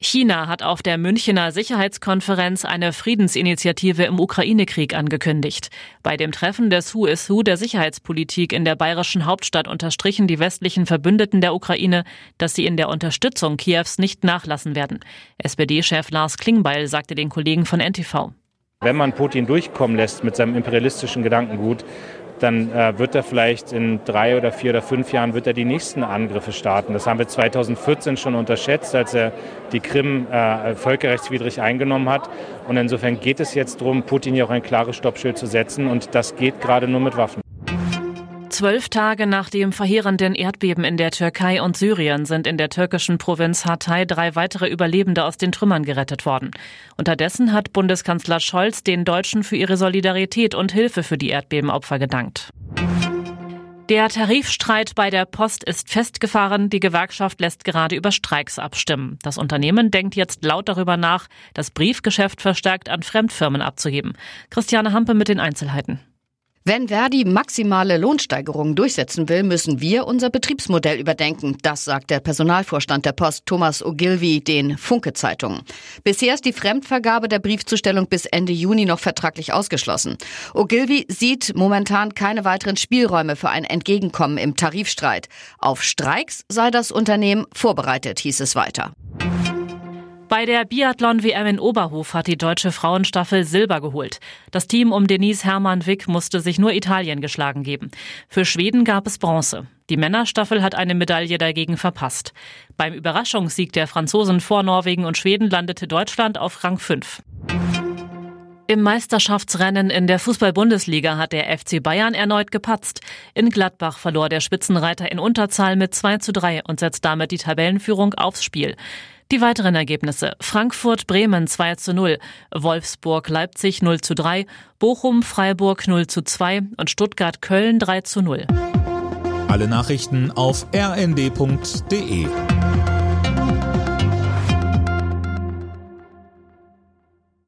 China hat auf der Münchener Sicherheitskonferenz eine Friedensinitiative im Ukraine-Krieg angekündigt. Bei dem Treffen des Who is Who der Sicherheitspolitik in der bayerischen Hauptstadt unterstrichen die westlichen Verbündeten der Ukraine, dass sie in der Unterstützung Kiews nicht nachlassen werden. SPD-Chef Lars Klingbeil sagte den Kollegen von NTV. Wenn man Putin durchkommen lässt mit seinem imperialistischen Gedankengut, dann äh, wird er vielleicht in drei oder vier oder fünf Jahren wird er die nächsten Angriffe starten. Das haben wir 2014 schon unterschätzt, als er die Krim äh, völkerrechtswidrig eingenommen hat. Und insofern geht es jetzt darum, Putin hier auch ein klares Stoppschild zu setzen. Und das geht gerade nur mit Waffen. Zwölf Tage nach dem verheerenden Erdbeben in der Türkei und Syrien sind in der türkischen Provinz Hatay drei weitere Überlebende aus den Trümmern gerettet worden. Unterdessen hat Bundeskanzler Scholz den Deutschen für ihre Solidarität und Hilfe für die Erdbebenopfer gedankt. Der Tarifstreit bei der Post ist festgefahren. Die Gewerkschaft lässt gerade über Streiks abstimmen. Das Unternehmen denkt jetzt laut darüber nach, das Briefgeschäft verstärkt an Fremdfirmen abzuheben. Christiane Hampe mit den Einzelheiten. Wenn Verdi maximale Lohnsteigerungen durchsetzen will, müssen wir unser Betriebsmodell überdenken. Das sagt der Personalvorstand der Post Thomas Ogilvy den Funke Zeitungen. Bisher ist die Fremdvergabe der Briefzustellung bis Ende Juni noch vertraglich ausgeschlossen. Ogilvy sieht momentan keine weiteren Spielräume für ein Entgegenkommen im Tarifstreit. Auf Streiks sei das Unternehmen vorbereitet, hieß es weiter. Bei der Biathlon-WM in Oberhof hat die deutsche Frauenstaffel Silber geholt. Das Team um Denise Hermann-Wick musste sich nur Italien geschlagen geben. Für Schweden gab es Bronze. Die Männerstaffel hat eine Medaille dagegen verpasst. Beim Überraschungssieg der Franzosen vor Norwegen und Schweden landete Deutschland auf Rang 5. Im Meisterschaftsrennen in der Fußball-Bundesliga hat der FC Bayern erneut gepatzt. In Gladbach verlor der Spitzenreiter in Unterzahl mit 2 zu 3 und setzt damit die Tabellenführung aufs Spiel. Die weiteren Ergebnisse. Frankfurt Bremen 2 zu 0, Wolfsburg Leipzig 0 zu 3, Bochum Freiburg 0 zu 2 und Stuttgart Köln 3 zu 0. Alle Nachrichten auf rnd.de